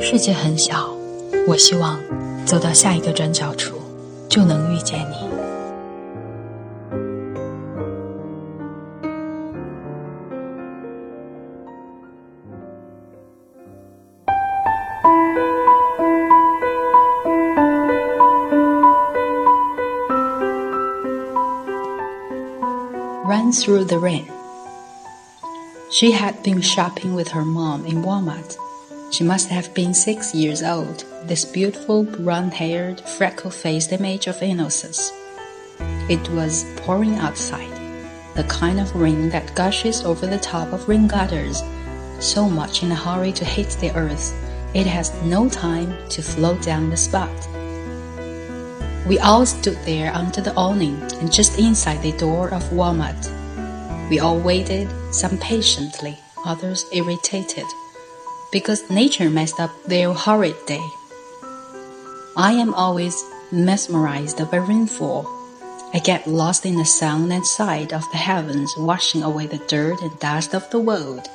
世界很小，我希望走到下一个转角处，就能遇见你。Run through the rain. She had been shopping with her mom in Walmart. She must have been six years old, this beautiful brown haired, freckle faced image of innocence. It was pouring outside, the kind of rain that gushes over the top of rain gutters, so much in a hurry to hit the earth, it has no time to flow down the spot. We all stood there under the awning and just inside the door of Walmart. We all waited, some patiently, others irritated, because nature messed up their horrid day. I am always mesmerized by rainfall. I get lost in the sound and sight of the heavens washing away the dirt and dust of the world.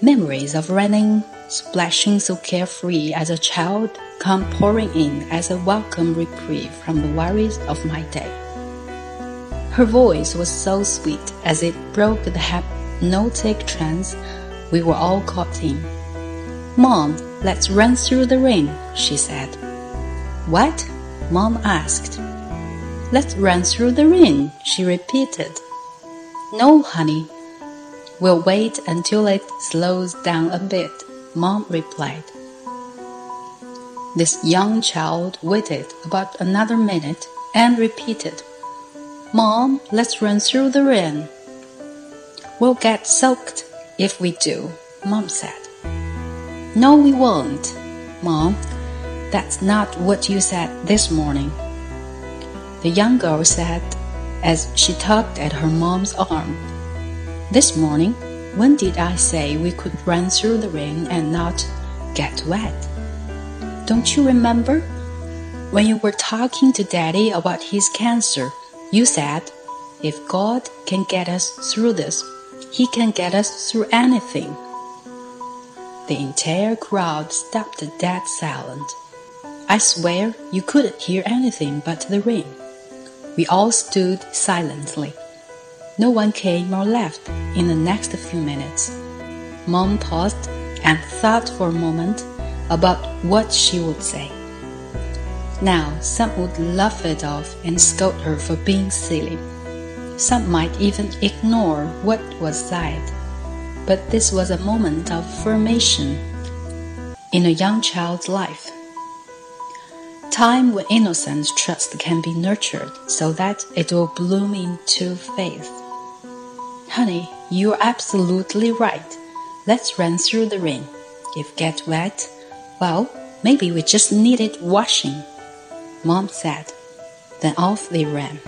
Memories of running, splashing so carefree as a child come pouring in as a welcome reprieve from the worries of my day. Her voice was so sweet as it broke the hypnotic trance we were all caught in. Mom, let's run through the rain, she said. What? Mom asked. Let's run through the rain, she repeated. No, honey. We'll wait until it slows down a bit, Mom replied. This young child waited about another minute and repeated, Mom, let's run through the rain. We'll get soaked if we do, Mom said. No, we won't, Mom. That's not what you said this morning. The young girl said as she tugged at her mom's arm. This morning, when did I say we could run through the rain and not get wet? Don't you remember? When you were talking to Daddy about his cancer, you said, if God can get us through this, He can get us through anything. The entire crowd stopped dead silent. I swear you couldn't hear anything but the rain. We all stood silently. No one came or left in the next few minutes. Mom paused and thought for a moment about what she would say. Now, some would laugh it off and scold her for being silly. Some might even ignore what was said. But this was a moment of formation in a young child's life. Time when innocent trust can be nurtured so that it will bloom into faith. Honey, you're absolutely right. Let's run through the rain. If get wet, well, maybe we just needed washing, Mom said. Then off they ran.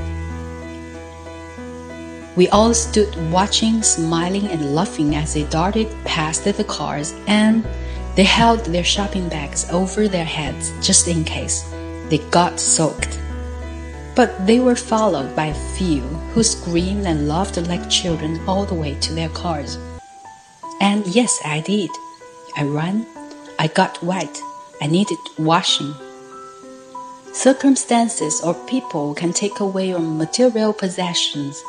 We all stood watching, smiling and laughing as they darted past the cars and they held their shopping bags over their heads just in case they got soaked. But they were followed by a few who screamed and laughed like children all the way to their cars. And yes, I did. I ran I got wet. I needed washing. Circumstances or people can take away your material possessions.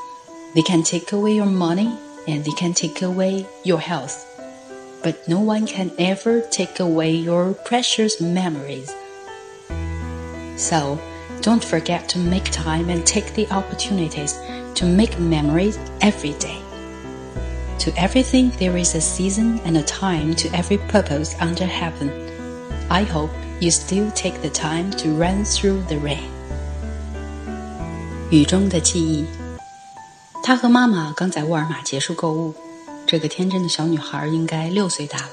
They can take away your money and they can take away your health. But no one can ever take away your precious memories. So, don't forget to make time and take the opportunities to make memories every day. To everything there is a season and a time to every purpose under heaven. I hope you still take the time to run through the rain. 雨中的记忆。她和妈妈刚在沃尔玛结束购物。这个天真的小女孩应该六岁大了，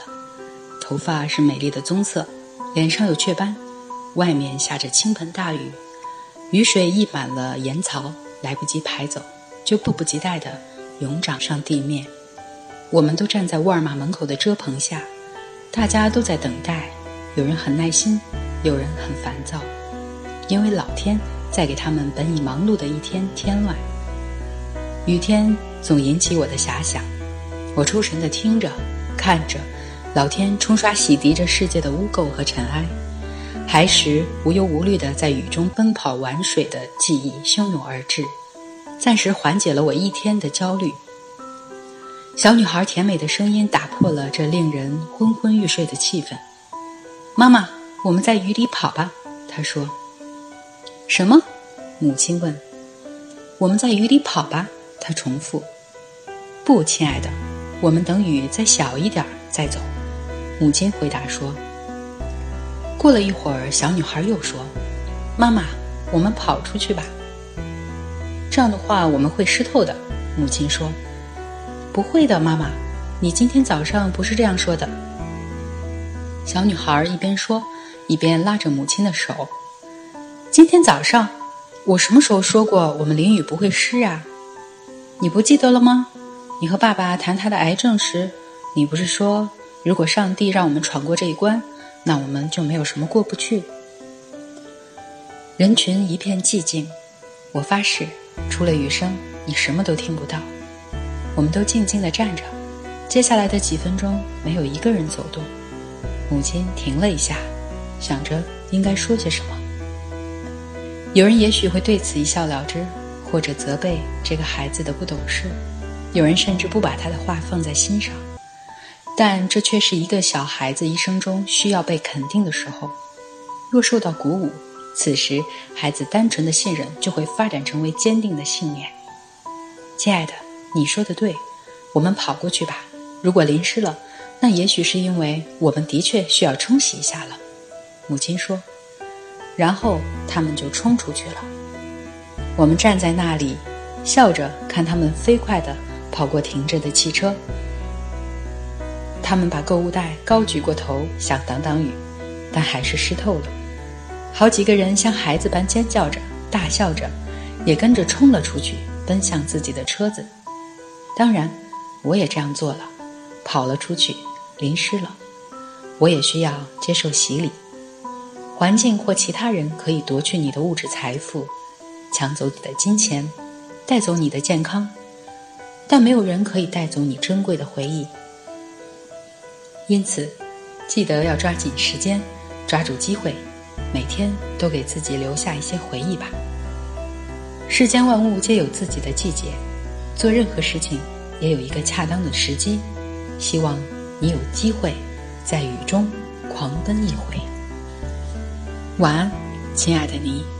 头发是美丽的棕色，脸上有雀斑。外面下着倾盆大雨，雨水溢满了盐槽，来不及排走，就迫不及待地涌涨上地面。我们都站在沃尔玛门口的遮棚下，大家都在等待。有人很耐心，有人很烦躁，因为老天在给他们本已忙碌的一天添乱。雨天总引起我的遐想，我出神地听着、看着，老天冲刷洗涤着世界的污垢和尘埃，孩时无忧无虑地在雨中奔跑玩水的记忆汹涌而至，暂时缓解了我一天的焦虑。小女孩甜美的声音打破了这令人昏昏欲睡的气氛。妈妈，我们在雨里跑吧。她说。什么？母亲问。我们在雨里跑吧。她重复。不，亲爱的，我们等雨再小一点再走。母亲回答说。过了一会儿，小女孩又说：“妈妈，我们跑出去吧。”这样的话，我们会湿透的。母亲说。不会的，妈妈，你今天早上不是这样说的。小女孩一边说，一边拉着母亲的手。今天早上，我什么时候说过我们淋雨不会湿啊？你不记得了吗？你和爸爸谈他的癌症时，你不是说，如果上帝让我们闯过这一关，那我们就没有什么过不去？人群一片寂静，我发誓，除了雨声，你什么都听不到。我们都静静地站着，接下来的几分钟没有一个人走动。母亲停了一下，想着应该说些什么。有人也许会对此一笑了之，或者责备这个孩子的不懂事；有人甚至不把他的话放在心上。但这却是一个小孩子一生中需要被肯定的时候。若受到鼓舞，此时孩子单纯的信任就会发展成为坚定的信念。亲爱的。你说的对，我们跑过去吧。如果淋湿了，那也许是因为我们的确需要冲洗一下了。母亲说，然后他们就冲出去了。我们站在那里，笑着看他们飞快地跑过停着的汽车。他们把购物袋高举过头，想挡挡雨，但还是湿透了。好几个人像孩子般尖叫着、大笑着，也跟着冲了出去，奔向自己的车子。当然，我也这样做了，跑了出去，淋湿了。我也需要接受洗礼。环境或其他人可以夺去你的物质财富，抢走你的金钱，带走你的健康，但没有人可以带走你珍贵的回忆。因此，记得要抓紧时间，抓住机会，每天都给自己留下一些回忆吧。世间万物皆有自己的季节。做任何事情也有一个恰当的时机，希望你有机会在雨中狂奔一回。晚安，亲爱的你。